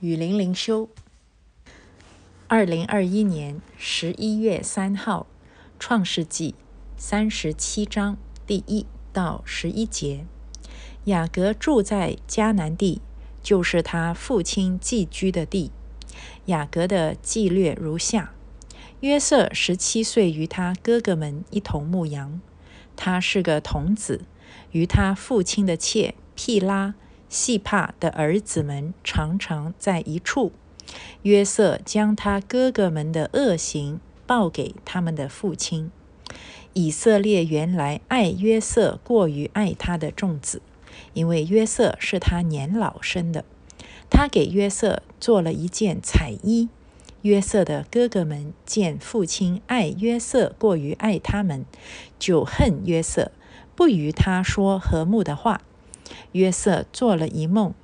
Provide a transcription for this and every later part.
雨林灵修，二零二一年十一月三号，创世纪三十七章第一到十一节。雅各住在迦南地，就是他父亲寄居的地。雅各的纪略如下：约瑟十七岁，与他哥哥们一同牧羊。他是个童子，与他父亲的妾毗拉。细帕的儿子们常常在一处。约瑟将他哥哥们的恶行报给他们的父亲。以色列原来爱约瑟过于爱他的众子，因为约瑟是他年老生的。他给约瑟做了一件彩衣。约瑟的哥哥们见父亲爱约瑟过于爱他们，就恨约瑟，不与他说和睦的话。约瑟做了一梦，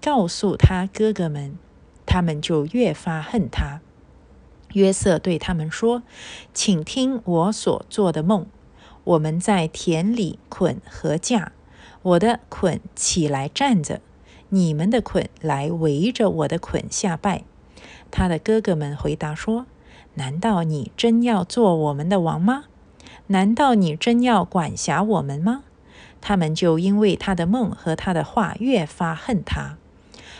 告诉他哥哥们，他们就越发恨他。约瑟对他们说：“请听我所做的梦。我们在田里捆禾架，我的捆起来站着，你们的捆来围着我的捆下拜。”他的哥哥们回答说：“难道你真要做我们的王吗？难道你真要管辖我们吗？”他们就因为他的梦和他的话越发恨他。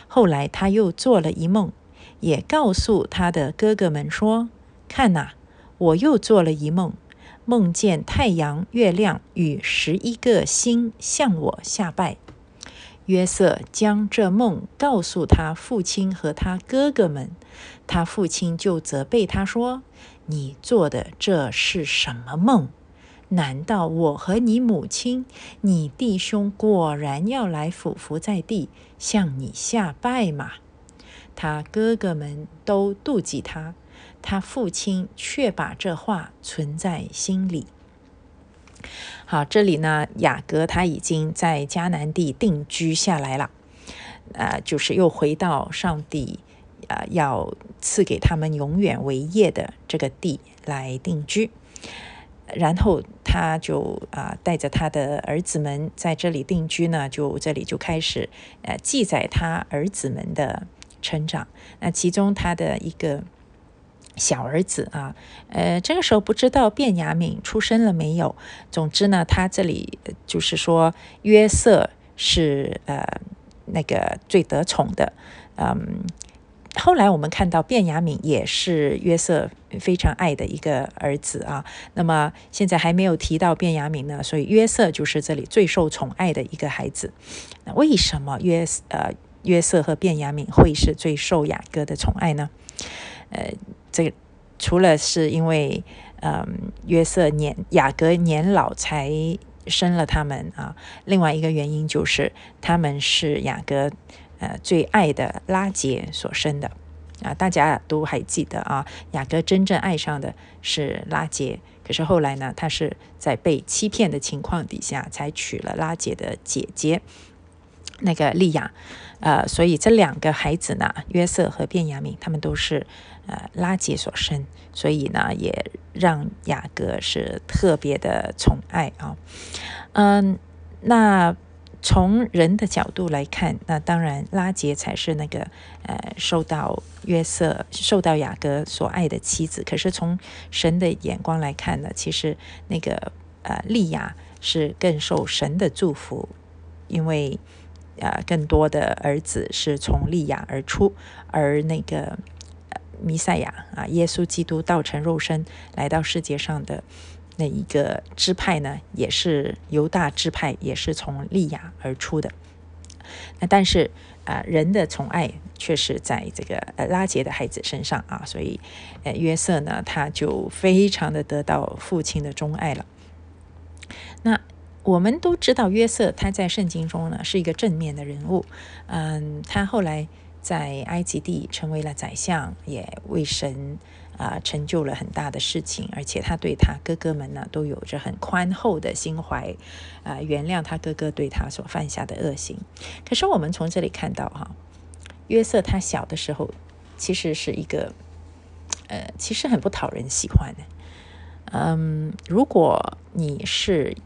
后来他又做了一梦，也告诉他的哥哥们说：“看呐，我又做了一梦，梦见太阳、月亮与十一个星向我下拜。”约瑟将这梦告诉他父亲和他哥哥们，他父亲就责备他说：“你做的这是什么梦？”难道我和你母亲、你弟兄果然要来俯伏在地向你下拜吗？他哥哥们都妒忌他，他父亲却把这话存在心里。好，这里呢，雅各他已经在迦南地定居下来了，呃，就是又回到上帝啊要赐给他们永远为业的这个地来定居。然后他就啊带着他的儿子们在这里定居呢，就这里就开始呃记载他儿子们的成长。那其中他的一个小儿子啊，呃这个时候不知道卞雅敏出生了没有。总之呢，他这里就是说约瑟是呃那个最得宠的，嗯。后来我们看到卞雅敏也是约瑟非常爱的一个儿子啊。那么现在还没有提到卞雅敏呢，所以约瑟就是这里最受宠爱的一个孩子。那为什么约呃约瑟和卞雅敏会是最受雅各的宠爱呢？呃，这除了是因为嗯约瑟年雅各年老才生了他们啊，另外一个原因就是他们是雅各。呃，最爱的拉杰所生的啊，大家都还记得啊。雅各真正爱上的是拉杰，可是后来呢，他是在被欺骗的情况底下，才娶了拉杰的姐姐那个利亚。呃，所以这两个孩子呢，约瑟和便雅敏，他们都是呃拉杰所生，所以呢，也让雅各是特别的宠爱啊。嗯，那。从人的角度来看，那当然拉杰才是那个呃受到约瑟、受到雅各所爱的妻子。可是从神的眼光来看呢，其实那个呃利亚是更受神的祝福，因为啊更多的儿子是从利亚而出，而那个弥赛亚啊耶稣基督道成肉身来到世界上的。那一个支派呢，也是犹大支派，也是从利亚而出的。那但是啊，人的宠爱却是在这个呃拉杰的孩子身上啊，所以呃约瑟呢，他就非常的得到父亲的钟爱了。那我们都知道约瑟他在圣经中呢是一个正面的人物，嗯，他后来在埃及地成为了宰相，也为神。啊，成就了很大的事情，而且他对他哥哥们呢，都有着很宽厚的心怀，啊，原谅他哥哥对他所犯下的恶行。可是我们从这里看到，哈，约瑟他小的时候，其实是一个，呃，其实很不讨人喜欢的。嗯，如果你是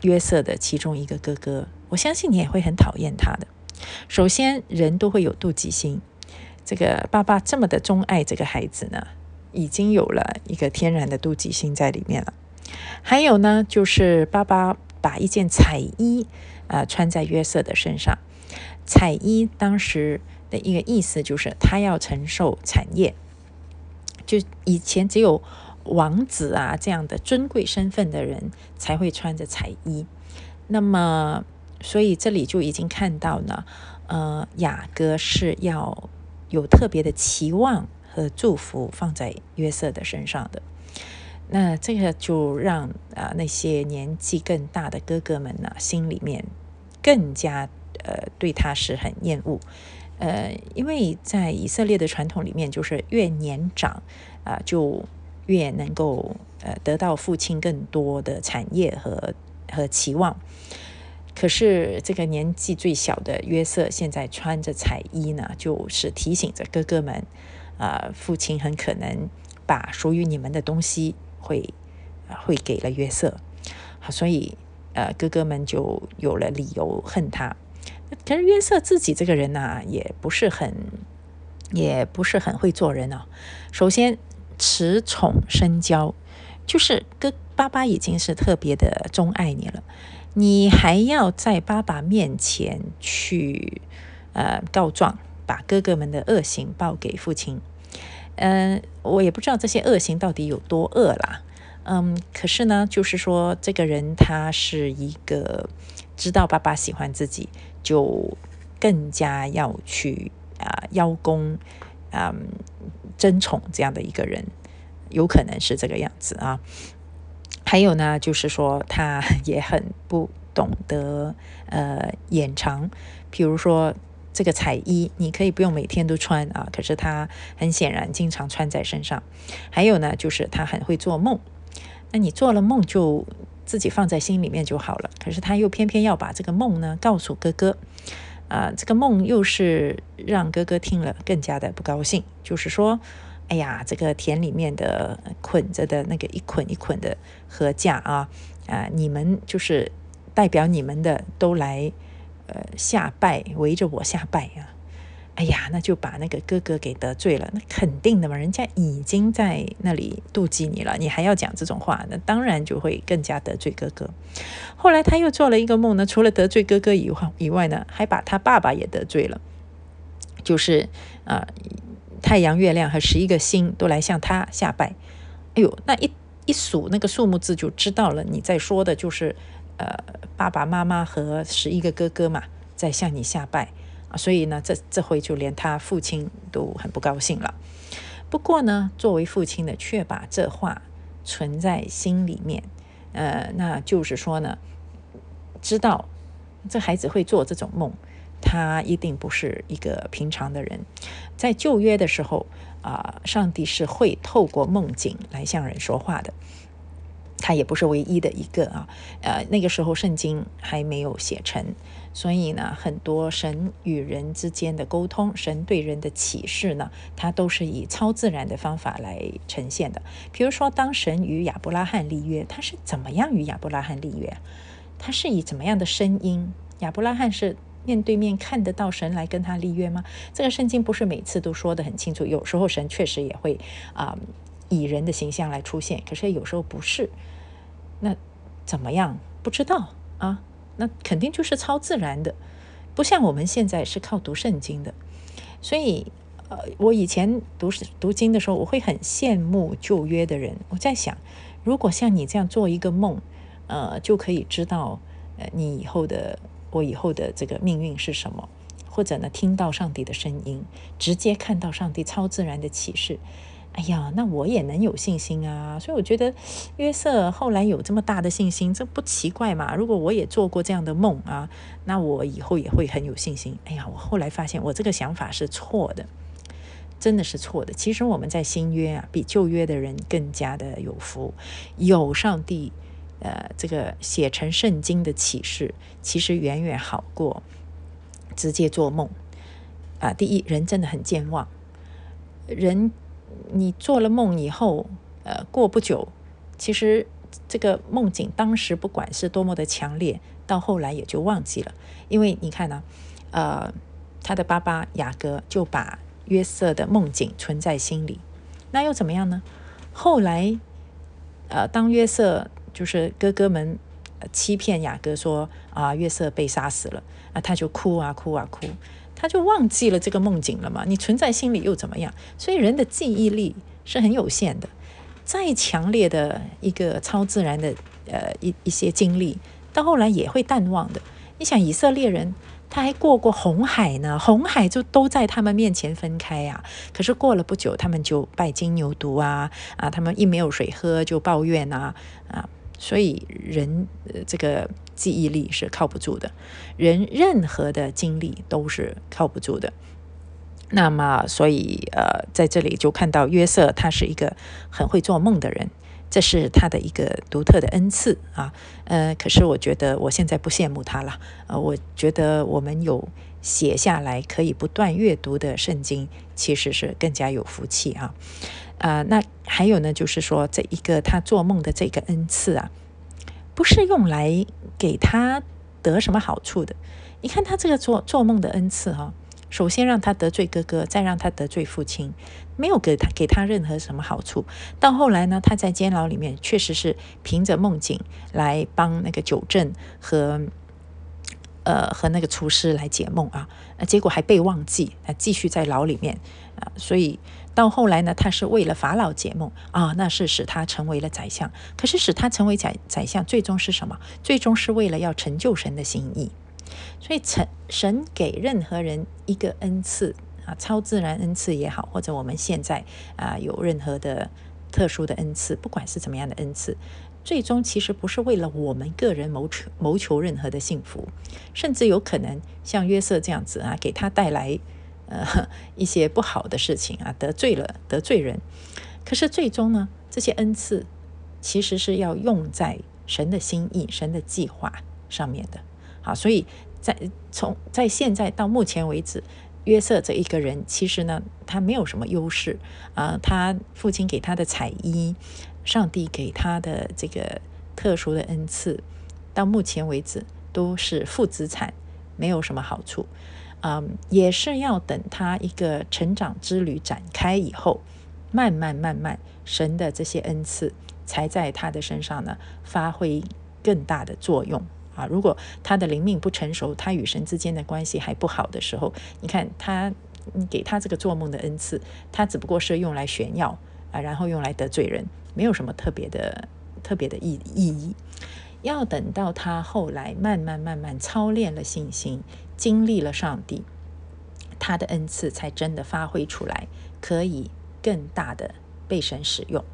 约瑟的其中一个哥哥，我相信你也会很讨厌他的。首先，人都会有妒忌心。这个爸爸这么的钟爱这个孩子呢，已经有了一个天然的妒忌心在里面了。还有呢，就是爸爸把一件彩衣啊穿在约瑟的身上。彩衣当时的一个意思就是他要承受产业，就以前只有王子啊这样的尊贵身份的人才会穿着彩衣。那么，所以这里就已经看到呢，呃，雅各是要有特别的期望和祝福放在约瑟的身上的。那这个就让啊那些年纪更大的哥哥们呢，心里面更加呃对他是很厌恶，呃，因为在以色列的传统里面，就是越年长啊，就越能够呃得到父亲更多的产业和和期望。可是这个年纪最小的约瑟现在穿着彩衣呢，就是提醒着哥哥们啊，父亲很可能把属于你们的东西。会，会给了约瑟，好，所以呃，哥哥们就有了理由恨他。可是约瑟自己这个人呢，也不是很，也不是很会做人哦。首先，恃宠生骄，就是哥爸爸已经是特别的钟爱你了，你还要在爸爸面前去呃告状，把哥哥们的恶行报给父亲。嗯，我也不知道这些恶行到底有多恶啦。嗯，可是呢，就是说，这个人他是一个知道爸爸喜欢自己，就更加要去啊邀功，嗯，争宠这样的一个人，有可能是这个样子啊。还有呢，就是说他 也很不懂得呃掩藏，比如说。这个彩衣你可以不用每天都穿啊，可是他很显然经常穿在身上。还有呢，就是他很会做梦，那你做了梦就自己放在心里面就好了。可是他又偏偏要把这个梦呢告诉哥哥，啊，这个梦又是让哥哥听了更加的不高兴。就是说，哎呀，这个田里面的捆着的那个一捆一捆的禾架啊，啊，你们就是代表你们的都来。呃，下拜围着我下拜啊！哎呀，那就把那个哥哥给得罪了。那肯定的嘛，人家已经在那里妒忌你了，你还要讲这种话，那当然就会更加得罪哥哥。后来他又做了一个梦呢，除了得罪哥哥以外以外呢，还把他爸爸也得罪了。就是啊，太阳、月亮和十一个星都来向他下拜。哎呦，那一一数那个数目字就知道了，你在说的就是。呃，爸爸妈妈和十一个哥哥嘛，在向你下拜啊，所以呢，这这回就连他父亲都很不高兴了。不过呢，作为父亲的，却把这话存在心里面。呃，那就是说呢，知道这孩子会做这种梦，他一定不是一个平常的人。在旧约的时候啊，上帝是会透过梦境来向人说话的。他也不是唯一的一个啊，呃，那个时候圣经还没有写成，所以呢，很多神与人之间的沟通，神对人的启示呢，它都是以超自然的方法来呈现的。比如说，当神与亚伯拉罕立约，他是怎么样与亚伯拉罕立约？他是以怎么样的声音？亚伯拉罕是面对面看得到神来跟他立约吗？这个圣经不是每次都说得很清楚，有时候神确实也会啊以人的形象来出现，可是有时候不是。那怎么样？不知道啊。那肯定就是超自然的，不像我们现在是靠读圣经的。所以，呃，我以前读读经的时候，我会很羡慕旧约的人。我在想，如果像你这样做一个梦，呃，就可以知道，呃，你以后的我以后的这个命运是什么，或者呢，听到上帝的声音，直接看到上帝超自然的启示。哎呀，那我也能有信心啊！所以我觉得 约瑟后来有这么大的信心，这不奇怪嘛？如果我也做过这样的梦啊，那我以后也会很有信心。哎呀，我后来发现我这个想法是错的，真的是错的。其实我们在新约啊，比旧约的人更加的有福，有上帝呃这个写成圣经的启示，其实远远好过直接做梦啊。第一，人真的很健忘，人。你做了梦以后，呃，过不久，其实这个梦境当时不管是多么的强烈，到后来也就忘记了。因为你看呢，呃，他的爸爸雅各就把约瑟的梦境存在心里。那又怎么样呢？后来，呃，当约瑟就是哥哥们欺骗雅各说啊，约瑟被杀死了啊，他就哭啊哭啊哭，他就忘记了这个梦境了嘛。你存在心里又怎么样？所以人的记忆力是很有限的，再强烈的一个超自然的呃一一些经历，到后来也会淡忘的。你想以色列人。他还过过红海呢，红海就都在他们面前分开呀。可是过了不久，他们就拜金牛犊啊啊！他们一没有水喝就抱怨啊啊！所以人这个记忆力是靠不住的，人任何的经历都是靠不住的。那么，所以呃，在这里就看到约瑟，他是一个很会做梦的人。这是他的一个独特的恩赐啊，呃，可是我觉得我现在不羡慕他了，呃，我觉得我们有写下来可以不断阅读的圣经，其实是更加有福气啊，啊，那还有呢，就是说这一个他做梦的这个恩赐啊，不是用来给他得什么好处的，你看他这个做做梦的恩赐哈。首先让他得罪哥哥，再让他得罪父亲，没有给他给他任何什么好处。到后来呢，他在监牢里面确实是凭着梦境来帮那个九正和呃和那个厨师来解梦啊，结果还被忘记啊，继续在牢里面啊。所以到后来呢，他是为了法老解梦啊，那是使他成为了宰相。可是使他成为宰宰相，最终是什么？最终是为了要成就神的心意。所以，神神给任何人一个恩赐啊，超自然恩赐也好，或者我们现在啊有任何的特殊的恩赐，不管是怎么样的恩赐，最终其实不是为了我们个人谋求谋求任何的幸福，甚至有可能像约瑟这样子啊，给他带来呃一些不好的事情啊，得罪了得罪人。可是最终呢，这些恩赐其实是要用在神的心意、神的计划上面的。好，所以在从在现在到目前为止，约瑟这一个人其实呢，他没有什么优势啊。他父亲给他的彩衣，上帝给他的这个特殊的恩赐，到目前为止都是负资产，没有什么好处。嗯，也是要等他一个成长之旅展开以后，慢慢慢慢，神的这些恩赐才在他的身上呢发挥更大的作用。啊，如果他的灵命不成熟，他与神之间的关系还不好的时候，你看他，给他这个做梦的恩赐，他只不过是用来炫耀啊，然后用来得罪人，没有什么特别的、特别的意意义。要等到他后来慢慢慢慢操练了信心，经历了上帝，他的恩赐才真的发挥出来，可以更大的被神使用。